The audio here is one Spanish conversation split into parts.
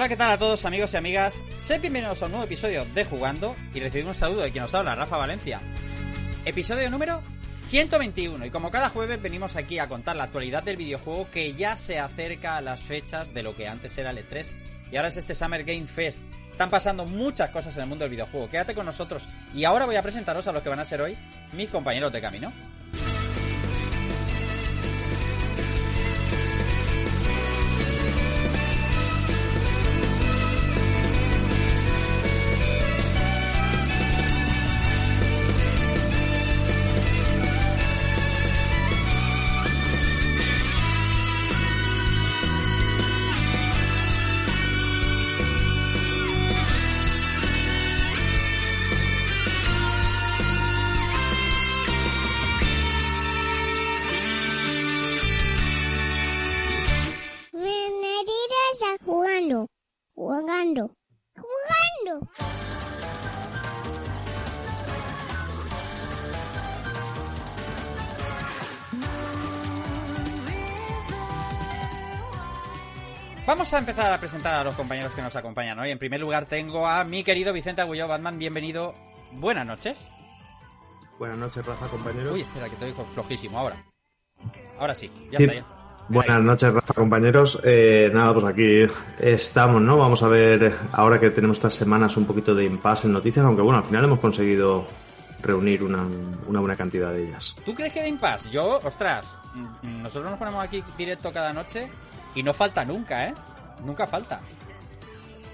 Hola, ¿qué tal a todos amigos y amigas? Sed bienvenidos a un nuevo episodio de Jugando y recibimos un saludo de quien nos habla, Rafa Valencia. Episodio número 121 y como cada jueves venimos aquí a contar la actualidad del videojuego que ya se acerca a las fechas de lo que antes era el E3 y ahora es este Summer Game Fest. Están pasando muchas cosas en el mundo del videojuego, quédate con nosotros y ahora voy a presentaros a los que van a ser hoy mis compañeros de camino. Jugando. Jugando. Vamos a empezar a presentar a los compañeros que nos acompañan hoy. En primer lugar tengo a mi querido Vicente Agulló Batman. Bienvenido. Buenas noches. Buenas noches, Rafa, compañeros. Uy, espera, que te digo flojísimo ahora. Ahora sí, ya Sí. está, ya está. Buenas noches, Rafa, compañeros. Eh, nada, pues aquí estamos, ¿no? Vamos a ver, ahora que tenemos estas semanas un poquito de impasse en noticias, aunque bueno, al final hemos conseguido reunir una, una buena cantidad de ellas. ¿Tú crees que de impasse? Yo, ostras, mm, nosotros nos ponemos aquí directo cada noche y no falta nunca, ¿eh? Nunca falta.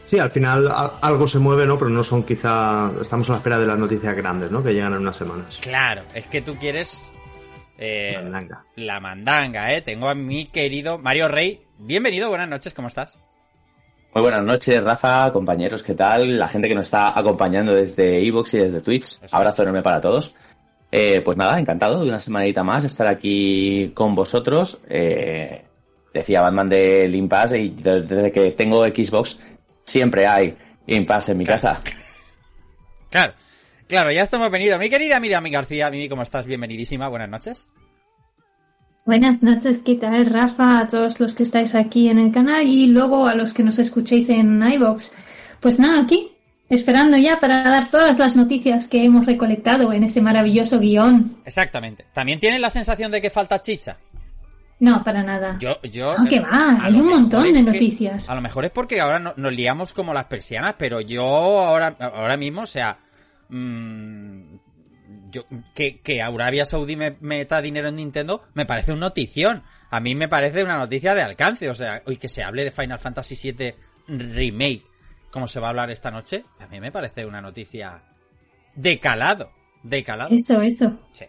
Sí, al final algo se mueve, ¿no? Pero no son quizá... Estamos a la espera de las noticias grandes, ¿no? Que llegan en unas semanas. Claro, es que tú quieres eh, Mandanga. la mandanga, ¿eh? Tengo a mi querido Mario Rey. Bienvenido, buenas noches, ¿cómo estás? Muy buenas noches, Rafa, compañeros, ¿qué tal? La gente que nos está acompañando desde Evox y desde Twitch. Eso Abrazo es. enorme para todos. Eh, pues nada, encantado de una semanita más estar aquí con vosotros. Eh, decía Batman del Impasse y de- desde que tengo Xbox siempre hay Impasse en mi Claro. casa. Claro, claro, ya estamos venido. Mi querida Miriam García, Mimi, ¿cómo estás? Bienvenidísima, buenas noches. Buenas noches, ¿qué tal, Rafa? A todos los que estáis aquí en el canal y luego a los que nos escuchéis en iVoox. Pues nada, aquí, esperando ya para dar todas las noticias que hemos recolectado en ese maravilloso guion. Exactamente. ¿También tienes la sensación de que falta chicha? No, para nada. Yo, yo. No, que va, a hay un montón de que- noticias. a lo mejor es porque ahora no- nos liamos como las persianas, pero yo ahora, ahora mismo, o sea. Mm, yo, que, que Arabia Saudí me meta dinero en Nintendo me parece un notición. A mí me parece una noticia de alcance. O sea, hoy que se hable de Final Fantasy VII Remake, como se va a hablar esta noche, a mí me parece una noticia de calado. De calado. Eso, eso. Sí.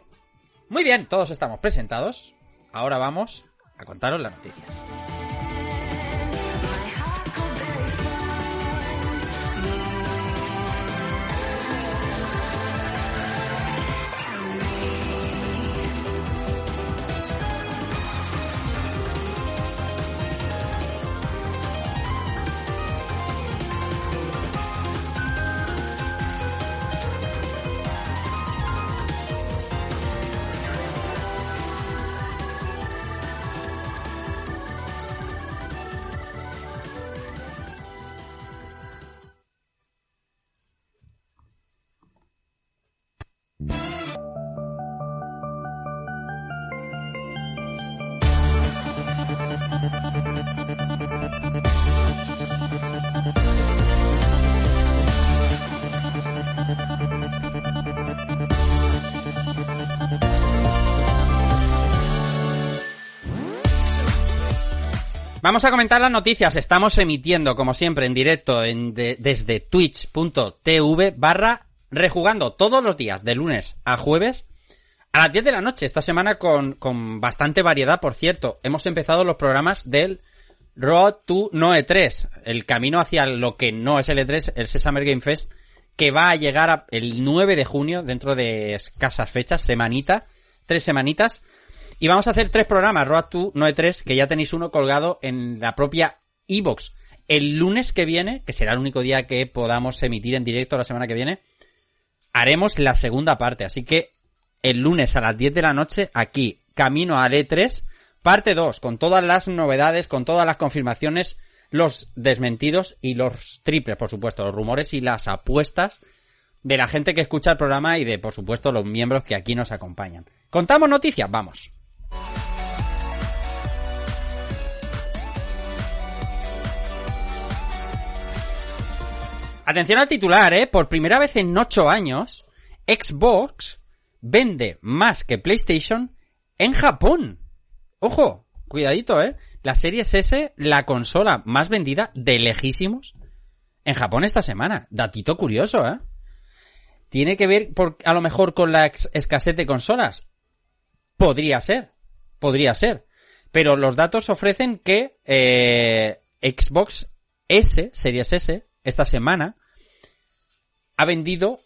Muy bien, todos estamos presentados. Ahora vamos a contaros las noticias. Vamos a comentar las noticias. Estamos emitiendo, como siempre, en directo en de- desde twitch.tv barra rejugando todos los días, de lunes a jueves, a las 10 de la noche. Esta semana con, con bastante variedad, por cierto. Hemos empezado los programas del Road to No E3, el camino hacia lo que no es el E3, el Summer Game Fest, que va a llegar a- el 9 de junio, dentro de escasas fechas, semanita, tres semanitas. Y vamos a hacer tres programas, Road to No E3, que ya tenéis uno colgado en la propia iBox. El lunes que viene, que será el único día que podamos emitir en directo la semana que viene, haremos la segunda parte. Así que el lunes a las 10 de la noche, aquí, camino al E3, parte 2, con todas las novedades, con todas las confirmaciones, los desmentidos y los triples, por supuesto, los rumores y las apuestas de la gente que escucha el programa y de, por supuesto, los miembros que aquí nos acompañan. ¿Contamos noticias? Vamos. Atención al titular, ¿eh? Por primera vez en 8 años, Xbox vende más que PlayStation en Japón. Ojo, cuidadito, ¿eh? La Series S, la consola más vendida de lejísimos en Japón esta semana. Datito curioso, ¿eh? ¿Tiene que ver a lo mejor con la escasez de consolas? Podría ser, podría ser. Pero los datos ofrecen que eh, Xbox S, Series S, esta semana, ha vendido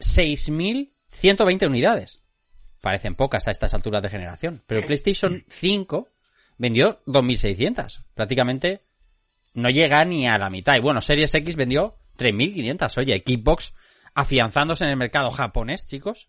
6.120 unidades. Parecen pocas a estas alturas de generación. Pero PlayStation 5 vendió 2.600. Prácticamente no llega ni a la mitad. Y bueno, Series X vendió 3.500. Oye, Xbox afianzándose en el mercado japonés, chicos.